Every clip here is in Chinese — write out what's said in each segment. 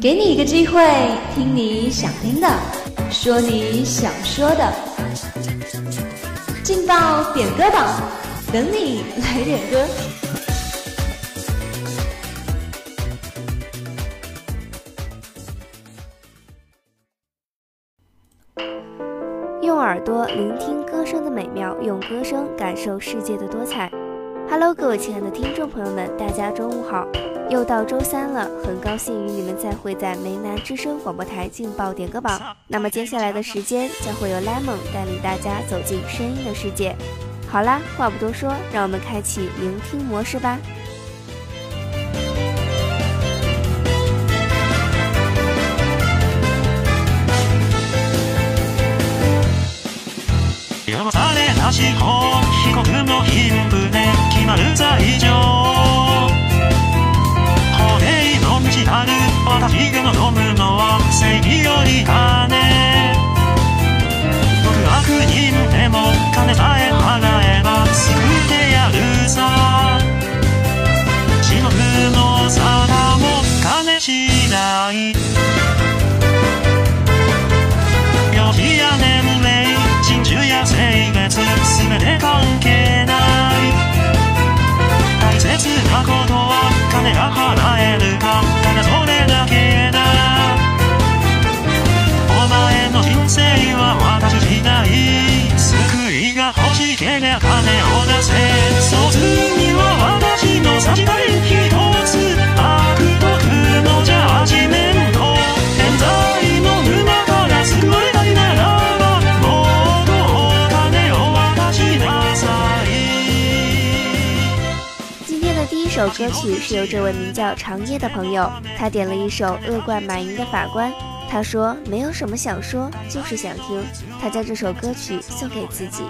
给你一个机会，听你想听的，说你想说的。劲爆点歌榜，等你来点歌。用耳朵聆听歌声的美妙，用歌声感受世界的多彩。Hello，各位亲爱的听众朋友们，大家中午好！又到周三了，很高兴与你们再会在梅南之声广播台劲爆点歌榜。那么接下来的时间，将会有 Lemon 带领大家走进声音的世界。好啦，话不多说，让我们开启聆听模式吧。賢い被告の貧富で決まる罪状法廷の道たる私が望むのは正義より金僕悪人でも金さえ払えば救ってやるさ地獄の皿も首歌曲是由这位名叫长夜的朋友，他点了一首《恶贯满盈》的法官。他说没有什么想说，就是想听。他将这首歌曲送给自己。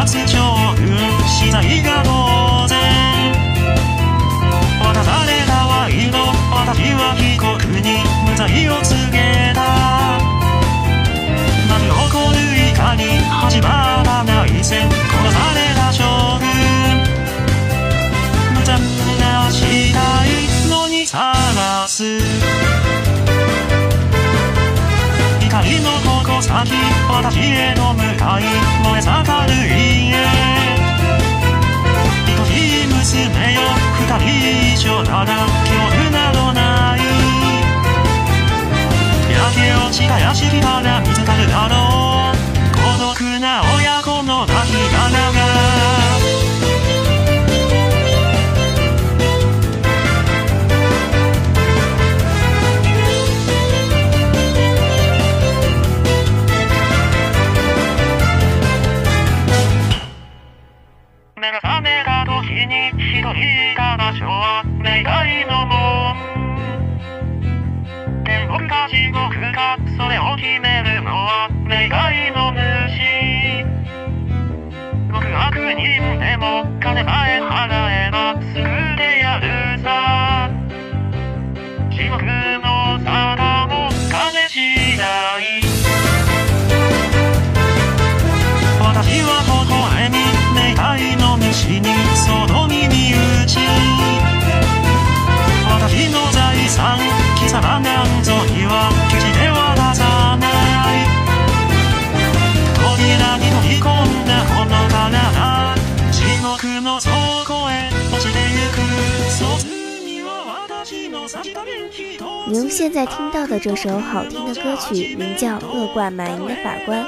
発情しなが当然渡されたワイ私は被告に無罪を告げた何をこるいかに始まらない戦殺された将軍無残なしたいのにらす怒りの矛先私への向かい燃え盛るただ恐怖などない焼け落ちた屋敷まだ見つかるだろう你用现在听到的这首好听的歌曲，名叫《恶贯满盈》的法官。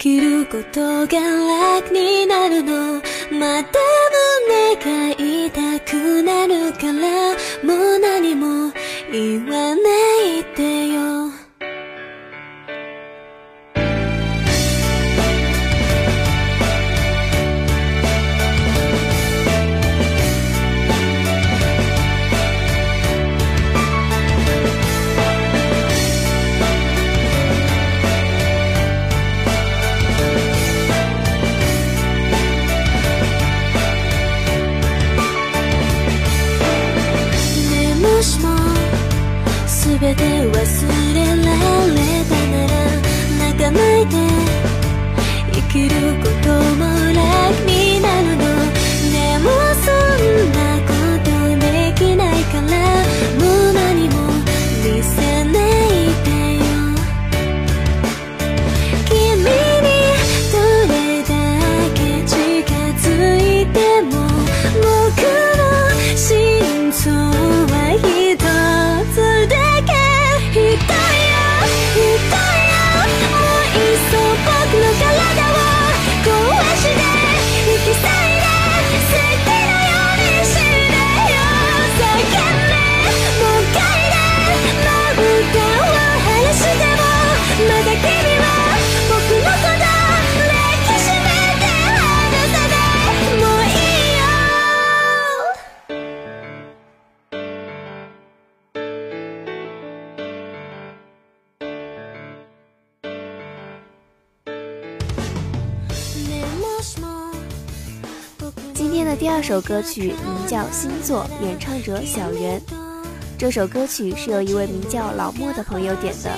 きることが楽になるのまた胸が痛くなるからもう何も言わないべて忘れられたなら泣かないで生きること首歌曲名叫《星座》，演唱者小袁。这首歌曲是由一位名叫老莫的朋友点的，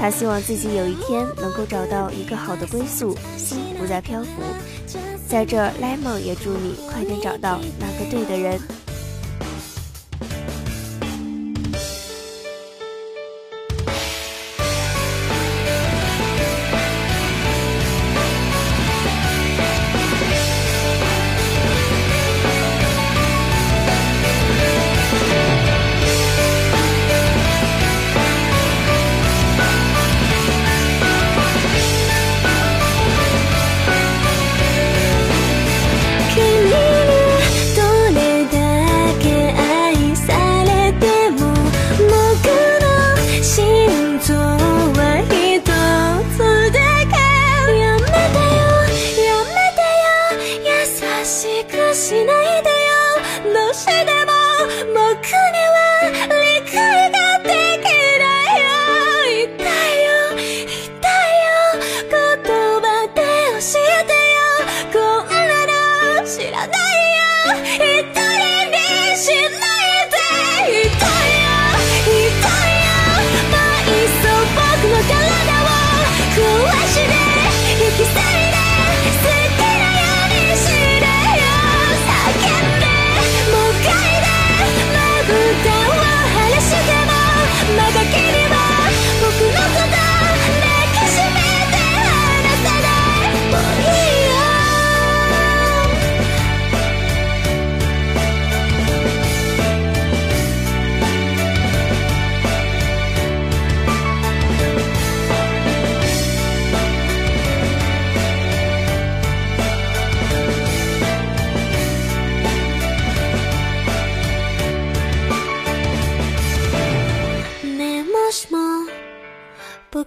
他希望自己有一天能够找到一个好的归宿，心不再漂浮。在这，Lemon 也祝你快点找到那个对的人。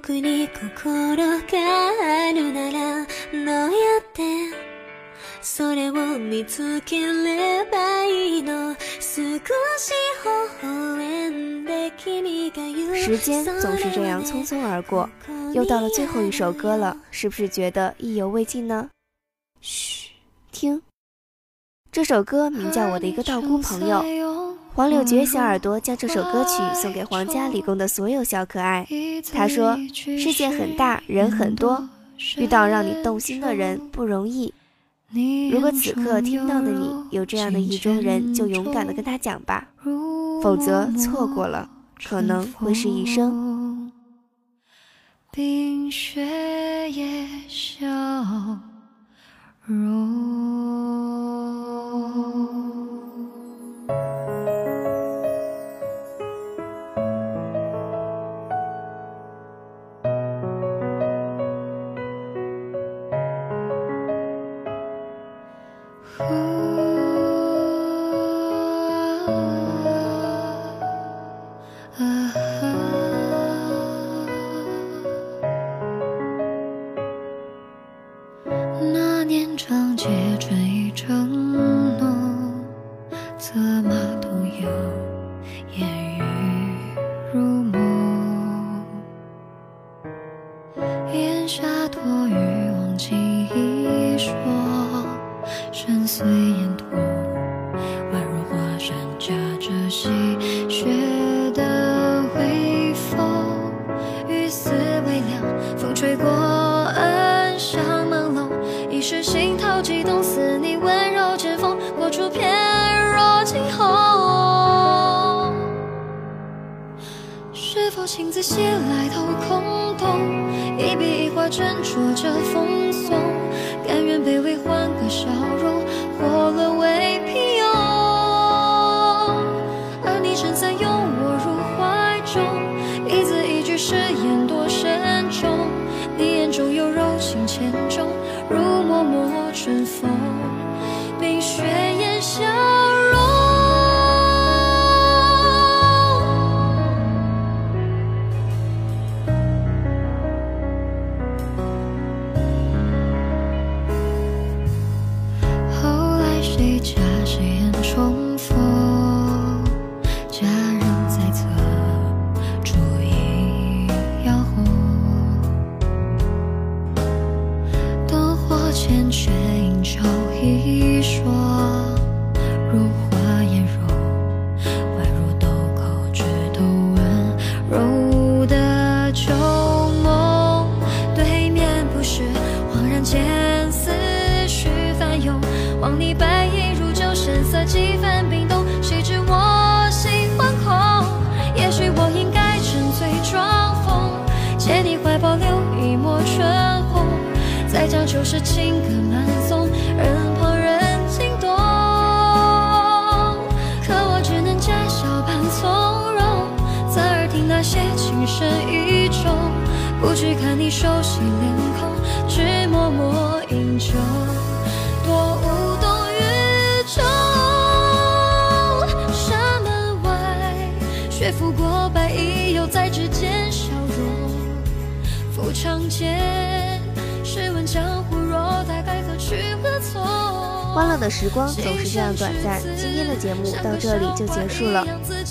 时间总是这样匆匆而过，又到了最后一首歌了，是不是觉得意犹未尽呢？嘘，听，这首歌名叫《我的一个道姑朋友》。黄柳蕨小耳朵将这首歌曲送给皇家理工的所有小可爱。他说：“世界很大，人很多，遇到让你动心的人不容易。如果此刻听到的你有这样的意中人，就勇敢的跟他讲吧，否则错过了，可能会是一生。”翩若惊鸿，是否情字写来都空洞？一笔一画斟酌着，奉送，甘愿卑微，换个笑容，或沦为平庸。而你撑伞拥我入怀中，一字一句誓言多慎重。你眼中有柔情千种，如脉脉春风。就是情歌慢诵，任旁人惊动。可我只能假笑扮从容，侧耳听那些情深意重，不去看你熟悉脸孔，只默默饮酒，多无动于衷。山门外，雪拂过白衣，又在指尖消融。抚长剑，试问江湖。欢乐的时光总是这样短暂，今天的节目到这里就结束了。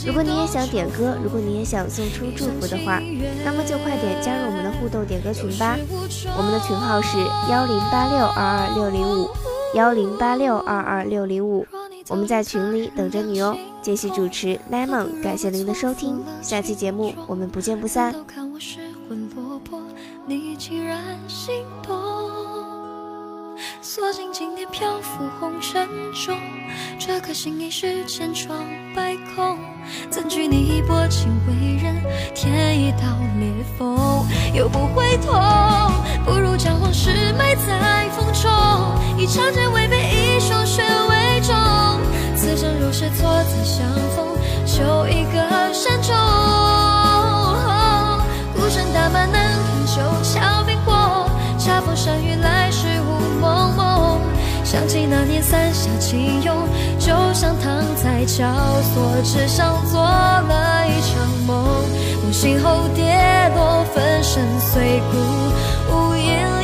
如果你也想点歌，如果你也想送出祝福的话，那么就快点加入我们的互动点歌群吧。我们的群号是幺零八六二二六零五幺零八六二二六零五，我们在群里等着你哦。杰西主持 Lemon，感谢您的收听，下期节目我们不见不散。锁进千年漂浮红尘中，这颗心已是千疮百孔。怎惧你一薄情为刃，添一道裂缝又不会痛？不如将往事埋在风中，以长剑为碑，以霜雪为冢。此生若是错在相逢，求一个善终。孤身打马难平九桥冰火，恰逢山雨来时。想起那年伞下轻拥，就像躺在绞索之上做了一场梦，梦醒后跌落，粉身碎骨，无影。